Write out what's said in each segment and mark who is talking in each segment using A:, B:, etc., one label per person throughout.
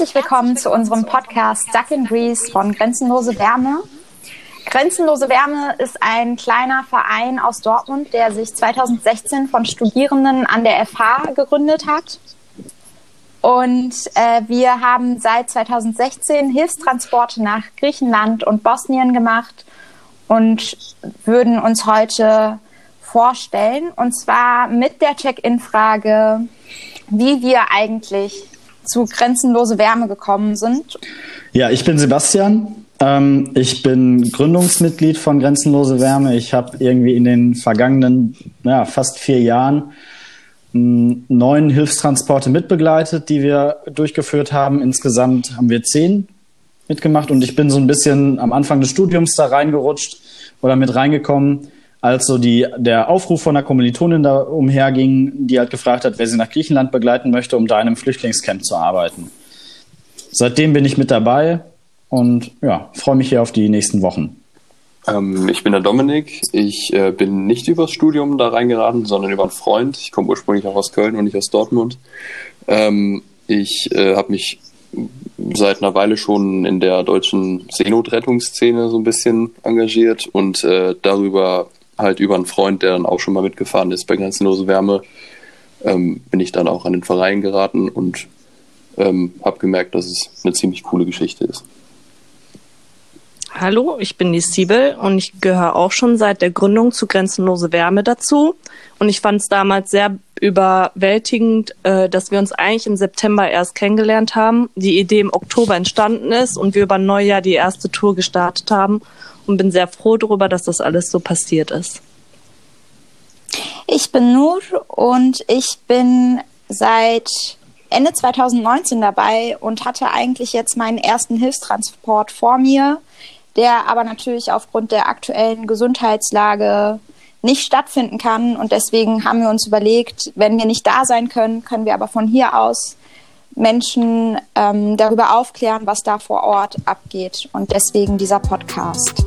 A: Herzlich willkommen zu unserem Podcast Duck in Grease von Grenzenlose Wärme. Grenzenlose Wärme ist ein kleiner Verein aus Dortmund, der sich 2016 von Studierenden an der FH gegründet hat. Und äh, wir haben seit 2016 Hilfstransporte nach Griechenland und Bosnien gemacht und würden uns heute vorstellen. Und zwar mit der Check-in-Frage, wie wir eigentlich zu Grenzenlose Wärme gekommen sind.
B: Ja, ich bin Sebastian. Ähm, ich bin Gründungsmitglied von Grenzenlose Wärme. Ich habe irgendwie in den vergangenen ja, fast vier Jahren neun Hilfstransporte mitbegleitet, die wir durchgeführt haben. Insgesamt haben wir zehn mitgemacht und ich bin so ein bisschen am Anfang des Studiums da reingerutscht oder mit reingekommen als so die, der Aufruf von einer Kommilitonin da umherging, die halt gefragt hat, wer sie nach Griechenland begleiten möchte, um da in einem Flüchtlingscamp zu arbeiten. Seitdem bin ich mit dabei und ja, freue mich hier auf die nächsten Wochen.
C: Ähm, ich bin der Dominik. Ich äh, bin nicht übers Studium da reingeraten, sondern über einen Freund. Ich komme ursprünglich auch aus Köln und nicht aus Dortmund. Ähm, ich äh, habe mich seit einer Weile schon in der deutschen Seenotrettungsszene so ein bisschen engagiert und äh, darüber halt über einen Freund, der dann auch schon mal mitgefahren ist bei Grenzenlose Wärme, ähm, bin ich dann auch an den Verein geraten und ähm, habe gemerkt, dass es eine ziemlich coole Geschichte ist.
D: Hallo, ich bin die Siebel und ich gehöre auch schon seit der Gründung zu Grenzenlose Wärme dazu. Und ich fand es damals sehr überwältigend, äh, dass wir uns eigentlich im September erst kennengelernt haben, die Idee im Oktober entstanden ist und wir über Neujahr die erste Tour gestartet haben und bin sehr froh darüber, dass das alles so passiert ist.
A: Ich bin Nur und ich bin seit Ende 2019 dabei und hatte eigentlich jetzt meinen ersten Hilfstransport vor mir, der aber natürlich aufgrund der aktuellen Gesundheitslage nicht stattfinden kann. Und deswegen haben wir uns überlegt, wenn wir nicht da sein können, können wir aber von hier aus Menschen ähm, darüber aufklären, was da vor Ort abgeht. Und deswegen dieser Podcast.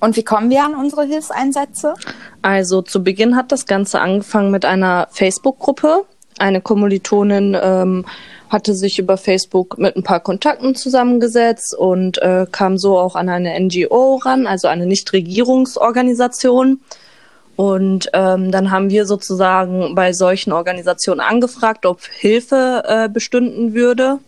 A: Und wie kommen wir an unsere Hilfseinsätze?
D: Also zu Beginn hat das Ganze angefangen mit einer Facebook-Gruppe. Eine Kommilitonin ähm, hatte sich über Facebook mit ein paar Kontakten zusammengesetzt und äh, kam so auch an eine NGO ran, also eine Nichtregierungsorganisation. Und ähm, dann haben wir sozusagen bei solchen Organisationen angefragt, ob Hilfe äh, bestünden würde.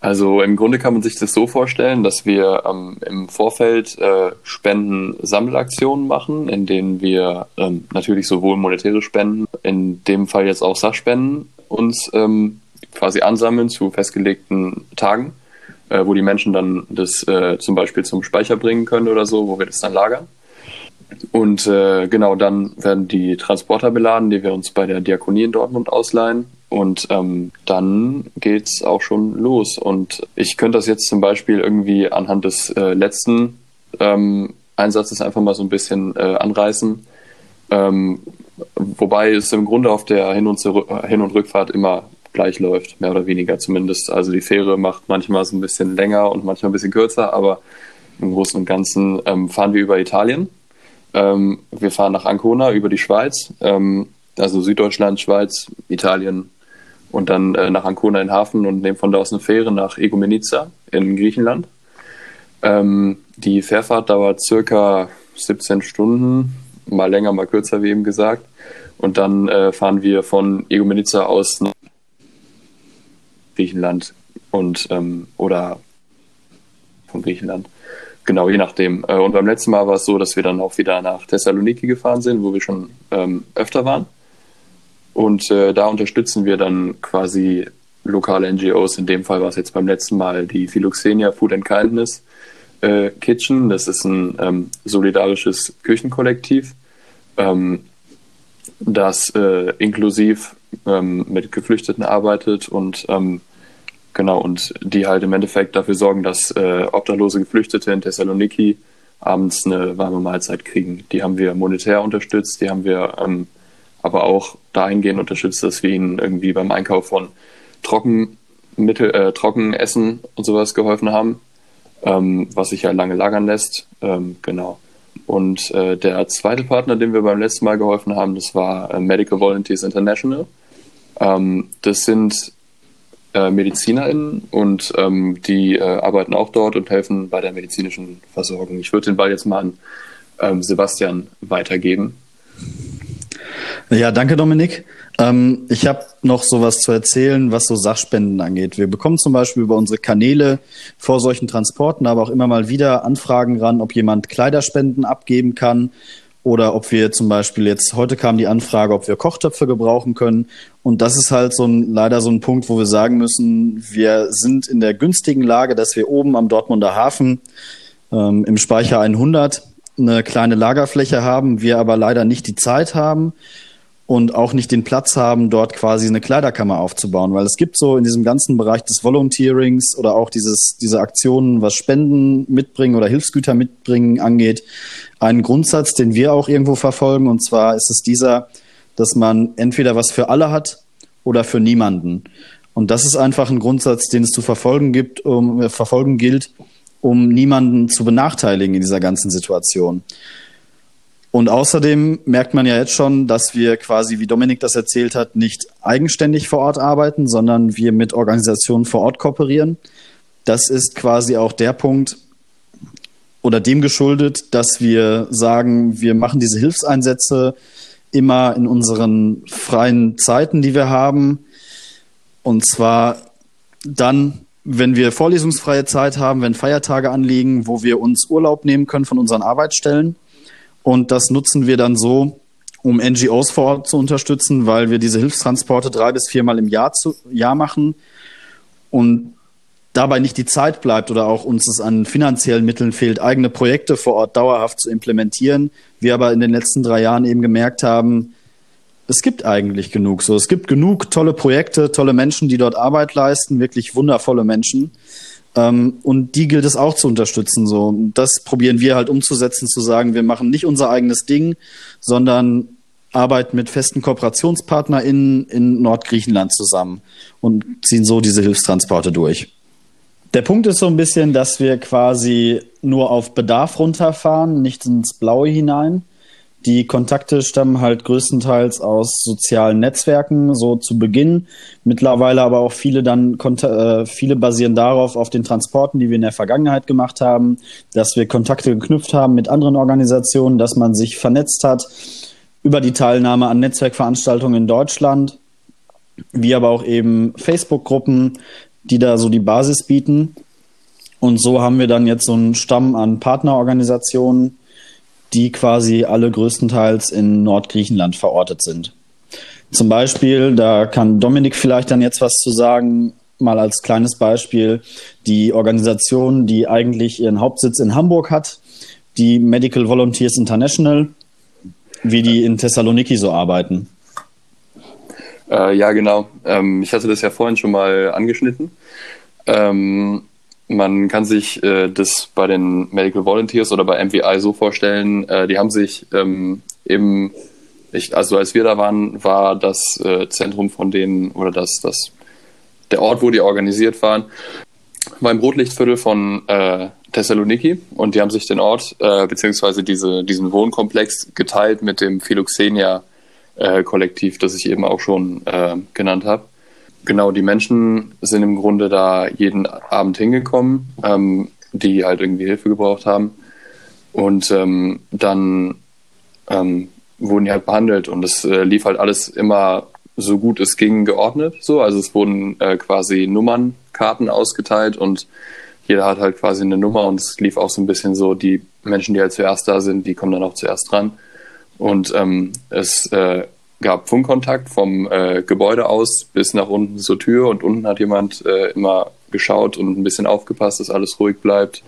C: Also im Grunde kann man sich das so vorstellen, dass wir ähm, im Vorfeld äh, Spenden-Sammelaktionen machen, in denen wir ähm, natürlich sowohl monetäre Spenden, in dem Fall jetzt auch Sachspenden, uns ähm, quasi ansammeln zu festgelegten Tagen, äh, wo die Menschen dann das äh, zum Beispiel zum Speicher bringen können oder so, wo wir das dann lagern. Und äh, genau dann werden die Transporter beladen, die wir uns bei der Diakonie in Dortmund ausleihen. Und ähm, dann geht's auch schon los. Und ich könnte das jetzt zum Beispiel irgendwie anhand des äh, letzten ähm, Einsatzes einfach mal so ein bisschen äh, anreißen. Ähm, wobei es im Grunde auf der Hin- und, Hin und Rückfahrt immer gleich läuft, mehr oder weniger zumindest. Also die Fähre macht manchmal so ein bisschen länger und manchmal ein bisschen kürzer, aber im Großen und Ganzen ähm, fahren wir über Italien. Ähm, wir fahren nach Ancona über die Schweiz, ähm, also Süddeutschland, Schweiz, Italien, und dann äh, nach Ancona in den Hafen und nehmen von da aus eine Fähre nach Egomenica in Griechenland. Ähm, die Fährfahrt dauert circa 17 Stunden, mal länger, mal kürzer, wie eben gesagt. Und dann äh, fahren wir von Egomenica aus nach Griechenland und ähm, oder von Griechenland. Genau, je nachdem. Äh, und beim letzten Mal war es so, dass wir dann auch wieder nach Thessaloniki gefahren sind, wo wir schon ähm, öfter waren. Und äh, da unterstützen wir dann quasi lokale NGOs. In dem Fall war es jetzt beim letzten Mal die Philoxenia Food and Kindness äh, Kitchen. Das ist ein ähm, solidarisches Küchenkollektiv, ähm, das äh, inklusiv ähm, mit Geflüchteten arbeitet und ähm, genau und die halt im Endeffekt dafür sorgen, dass äh, obdachlose Geflüchtete in Thessaloniki abends eine warme Mahlzeit kriegen. Die haben wir monetär unterstützt, die haben wir ähm, aber auch dahingehend unterstützt, dass wir ihnen irgendwie beim Einkauf von Trockenmittel, äh, Trockenessen und sowas geholfen haben, ähm, was sich ja lange lagern lässt. Ähm, genau. Und äh, der zweite Partner, dem wir beim letzten Mal geholfen haben, das war äh, Medical Volunteers International. Ähm, das sind äh, MedizinerInnen und ähm, die äh, arbeiten auch dort und helfen bei der medizinischen Versorgung. Ich würde den Ball jetzt mal an ähm, Sebastian weitergeben.
B: Ja, danke Dominik. Ähm, ich habe noch sowas zu erzählen, was so Sachspenden angeht. Wir bekommen zum Beispiel über unsere Kanäle vor solchen Transporten aber auch immer mal wieder Anfragen ran, ob jemand Kleiderspenden abgeben kann oder ob wir zum Beispiel jetzt, heute kam die Anfrage, ob wir Kochtöpfe gebrauchen können. Und das ist halt so ein, leider so ein Punkt, wo wir sagen müssen, wir sind in der günstigen Lage, dass wir oben am Dortmunder Hafen ähm, im Speicher 100 eine kleine Lagerfläche haben, wir aber leider nicht die Zeit haben und auch nicht den Platz haben, dort quasi eine Kleiderkammer aufzubauen, weil es gibt so in diesem ganzen Bereich des Volunteerings oder auch dieses, diese Aktionen, was Spenden mitbringen oder Hilfsgüter mitbringen angeht, einen Grundsatz, den wir auch irgendwo verfolgen, und zwar ist es dieser, dass man entweder was für alle hat oder für niemanden. Und das ist einfach ein Grundsatz, den es zu verfolgen gibt, um, äh, verfolgen gilt, um niemanden zu benachteiligen in dieser ganzen Situation. Und außerdem merkt man ja jetzt schon, dass wir quasi, wie Dominik das erzählt hat, nicht eigenständig vor Ort arbeiten, sondern wir mit Organisationen vor Ort kooperieren. Das ist quasi auch der Punkt oder dem geschuldet, dass wir sagen, wir machen diese Hilfseinsätze immer in unseren freien Zeiten, die wir haben. Und zwar dann, wenn wir vorlesungsfreie Zeit haben, wenn Feiertage anliegen, wo wir uns Urlaub nehmen können von unseren Arbeitsstellen und das nutzen wir dann so, um NGOs vor Ort zu unterstützen, weil wir diese Hilfstransporte drei bis viermal im Jahr, zu, Jahr machen und dabei nicht die Zeit bleibt oder auch uns es an finanziellen Mitteln fehlt, eigene Projekte vor Ort dauerhaft zu implementieren. Wir aber in den letzten drei Jahren eben gemerkt haben, es gibt eigentlich genug. So, es gibt genug tolle Projekte, tolle Menschen, die dort Arbeit leisten, wirklich wundervolle Menschen. Ähm, und die gilt es auch zu unterstützen. So, das probieren wir halt umzusetzen, zu sagen, wir machen nicht unser eigenes Ding, sondern arbeiten mit festen KooperationspartnerInnen in Nordgriechenland zusammen und ziehen so diese Hilfstransporte durch. Der Punkt ist so ein bisschen, dass wir quasi nur auf Bedarf runterfahren, nicht ins Blaue hinein. Die Kontakte stammen halt größtenteils aus sozialen Netzwerken, so zu Beginn. Mittlerweile aber auch viele dann, äh, viele basieren darauf, auf den Transporten, die wir in der Vergangenheit gemacht haben, dass wir Kontakte geknüpft haben mit anderen Organisationen, dass man sich vernetzt hat über die Teilnahme an Netzwerkveranstaltungen in Deutschland, wie aber auch eben Facebook-Gruppen, die da so die Basis bieten. Und so haben wir dann jetzt so einen Stamm an Partnerorganisationen, die quasi alle größtenteils in Nordgriechenland verortet sind. Zum Beispiel, da kann Dominik vielleicht dann jetzt was zu sagen, mal als kleines Beispiel, die Organisation, die eigentlich ihren Hauptsitz in Hamburg hat, die Medical Volunteers International, wie die in Thessaloniki so arbeiten.
C: Äh, ja, genau. Ähm, ich hatte das ja vorhin schon mal angeschnitten. Ähm, man kann sich äh, das bei den Medical Volunteers oder bei MVI so vorstellen, äh, die haben sich ähm, im, ich, also als wir da waren, war das äh, Zentrum von denen oder das, das, der Ort, wo die organisiert waren, war im Rotlichtviertel von äh, Thessaloniki und die haben sich den Ort äh, beziehungsweise diese, diesen Wohnkomplex geteilt mit dem Philoxenia äh, Kollektiv, das ich eben auch schon äh, genannt habe. Genau, die Menschen sind im Grunde da jeden Abend hingekommen, ähm, die halt irgendwie Hilfe gebraucht haben. Und ähm, dann ähm, wurden die halt behandelt und es äh, lief halt alles immer so gut es ging geordnet. So, also es wurden äh, quasi Nummernkarten ausgeteilt und jeder hat halt quasi eine Nummer und es lief auch so ein bisschen so, die Menschen, die halt zuerst da sind, die kommen dann auch zuerst dran. Und ähm, es äh, gab Funkkontakt vom äh, Gebäude aus bis nach unten zur Tür und unten hat jemand äh, immer geschaut und ein bisschen aufgepasst, dass alles ruhig bleibt.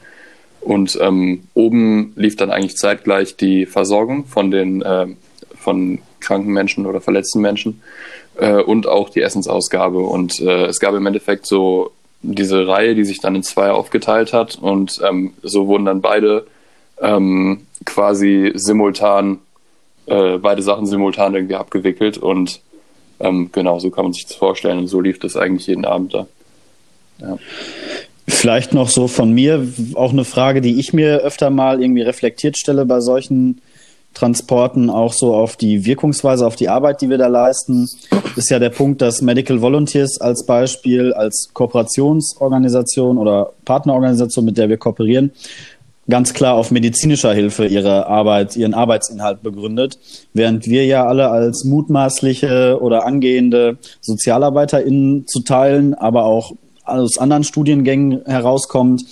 C: Und ähm, oben lief dann eigentlich zeitgleich die Versorgung von den äh, von kranken Menschen oder verletzten Menschen äh, und auch die Essensausgabe. Und äh, es gab im Endeffekt so diese Reihe, die sich dann in zwei aufgeteilt hat und ähm, so wurden dann beide ähm, quasi simultan äh, beide Sachen simultan irgendwie abgewickelt und ähm, genau, so kann man sich das vorstellen und so lief das eigentlich jeden Abend da.
B: Ja. Vielleicht noch so von mir auch eine Frage, die ich mir öfter mal irgendwie reflektiert stelle bei solchen Transporten, auch so auf die Wirkungsweise, auf die Arbeit, die wir da leisten, ist ja der Punkt, dass Medical Volunteers als Beispiel, als Kooperationsorganisation oder Partnerorganisation, mit der wir kooperieren, ganz klar auf medizinischer Hilfe ihre Arbeit, ihren Arbeitsinhalt begründet, während wir ja alle als mutmaßliche oder angehende SozialarbeiterInnen zu teilen, aber auch aus anderen Studiengängen herauskommt,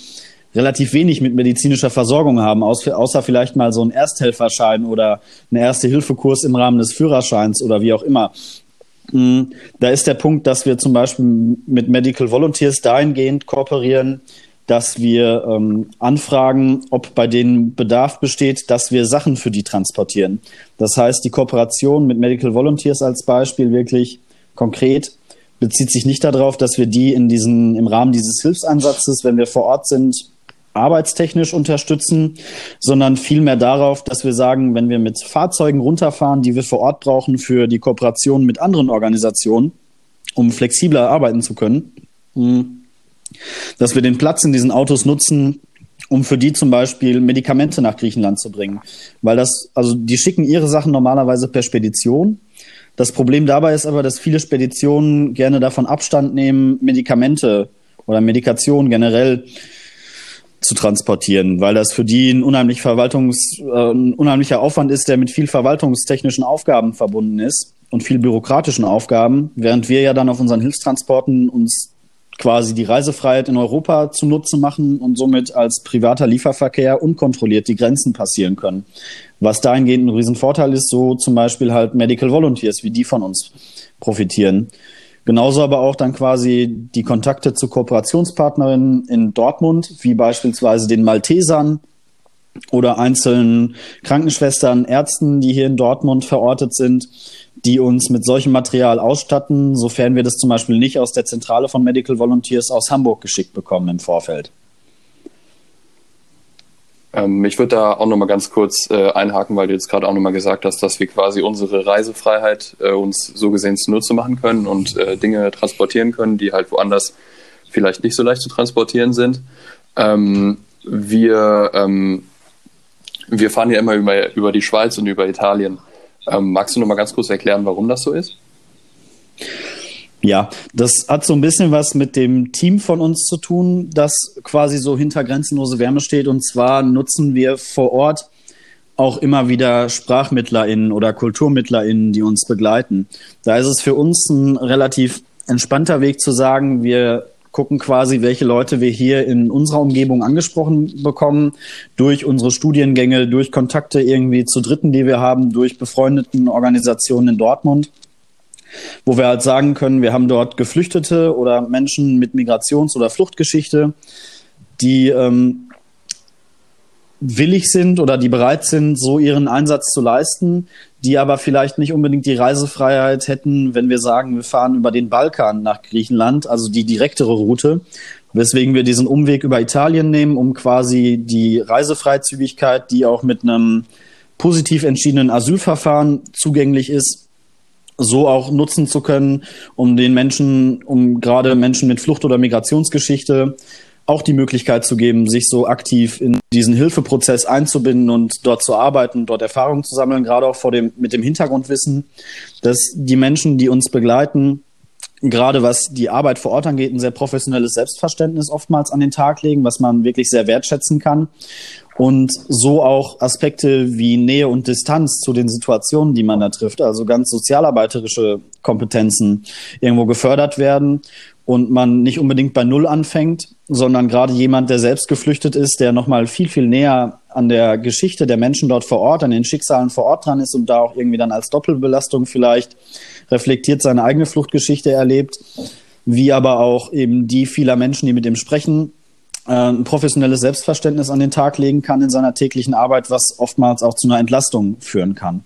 B: relativ wenig mit medizinischer Versorgung haben, außer vielleicht mal so ein Ersthelferschein oder ein Erste-Hilfe-Kurs im Rahmen des Führerscheins oder wie auch immer. Hm, da ist der Punkt, dass wir zum Beispiel mit Medical Volunteers dahingehend kooperieren, dass wir ähm, anfragen, ob bei denen Bedarf besteht, dass wir Sachen für die transportieren. Das heißt, die Kooperation mit Medical Volunteers als Beispiel wirklich konkret bezieht sich nicht darauf, dass wir die in diesen, im Rahmen dieses Hilfsansatzes, wenn wir vor Ort sind, arbeitstechnisch unterstützen, sondern vielmehr darauf, dass wir sagen, wenn wir mit Fahrzeugen runterfahren, die wir vor Ort brauchen für die Kooperation mit anderen Organisationen, um flexibler arbeiten zu können, hm, dass wir den Platz in diesen Autos nutzen, um für die zum Beispiel Medikamente nach Griechenland zu bringen. Weil das, also die schicken ihre Sachen normalerweise per Spedition. Das Problem dabei ist aber, dass viele Speditionen gerne davon Abstand nehmen, Medikamente oder Medikation generell zu transportieren, weil das für die ein, unheimlich Verwaltungs, äh, ein unheimlicher Aufwand ist, der mit viel verwaltungstechnischen Aufgaben verbunden ist und viel bürokratischen Aufgaben, während wir ja dann auf unseren Hilfstransporten uns quasi die Reisefreiheit in Europa zunutze machen und somit als privater Lieferverkehr unkontrolliert die Grenzen passieren können. Was dahingehend ein Riesenvorteil ist, so zum Beispiel halt Medical Volunteers, wie die von uns profitieren. Genauso aber auch dann quasi die Kontakte zu Kooperationspartnerinnen in Dortmund, wie beispielsweise den Maltesern oder einzelnen Krankenschwestern, Ärzten, die hier in Dortmund verortet sind, die uns mit solchem Material ausstatten, sofern wir das zum Beispiel nicht aus der Zentrale von Medical Volunteers aus Hamburg geschickt bekommen im Vorfeld.
C: Ähm, ich würde da auch nochmal ganz kurz äh, einhaken, weil du jetzt gerade auch nochmal gesagt hast, dass wir quasi unsere Reisefreiheit äh, uns so gesehen zunutze machen können und äh, Dinge transportieren können, die halt woanders vielleicht nicht so leicht zu transportieren sind. Ähm, wir, ähm, wir fahren ja immer über, über die Schweiz und über Italien. Ähm, magst du noch mal ganz kurz erklären, warum das so ist?
B: Ja, das hat so ein bisschen was mit dem Team von uns zu tun, das quasi so hinter grenzenlose Wärme steht. Und zwar nutzen wir vor Ort auch immer wieder SprachmittlerInnen oder KulturmittlerInnen, die uns begleiten. Da ist es für uns ein relativ entspannter Weg zu sagen, wir gucken quasi, welche Leute wir hier in unserer Umgebung angesprochen bekommen, durch unsere Studiengänge, durch Kontakte irgendwie zu Dritten, die wir haben, durch befreundeten Organisationen in Dortmund, wo wir halt sagen können, wir haben dort Geflüchtete oder Menschen mit Migrations- oder Fluchtgeschichte, die ähm, willig sind oder die bereit sind, so ihren Einsatz zu leisten, die aber vielleicht nicht unbedingt die Reisefreiheit hätten, wenn wir sagen, wir fahren über den Balkan nach Griechenland, also die direktere Route, weswegen wir diesen Umweg über Italien nehmen, um quasi die Reisefreizügigkeit, die auch mit einem positiv entschiedenen Asylverfahren zugänglich ist, so auch nutzen zu können, um den Menschen, um gerade Menschen mit Flucht- oder Migrationsgeschichte auch die Möglichkeit zu geben, sich so aktiv in diesen Hilfeprozess einzubinden und dort zu arbeiten, dort Erfahrungen zu sammeln, gerade auch vor dem, mit dem Hintergrundwissen, dass die Menschen, die uns begleiten, gerade was die Arbeit vor Ort angeht, ein sehr professionelles Selbstverständnis oftmals an den Tag legen, was man wirklich sehr wertschätzen kann. Und so auch Aspekte wie Nähe und Distanz zu den Situationen, die man da trifft, also ganz sozialarbeiterische Kompetenzen irgendwo gefördert werden und man nicht unbedingt bei Null anfängt, sondern gerade jemand, der selbst geflüchtet ist, der nochmal viel, viel näher an der Geschichte der Menschen dort vor Ort, an den Schicksalen vor Ort dran ist und da auch irgendwie dann als Doppelbelastung vielleicht reflektiert seine eigene Fluchtgeschichte erlebt, wie aber auch eben die vieler Menschen, die mit ihm sprechen, äh, ein professionelles Selbstverständnis an den Tag legen kann in seiner täglichen Arbeit, was oftmals auch zu einer Entlastung führen kann.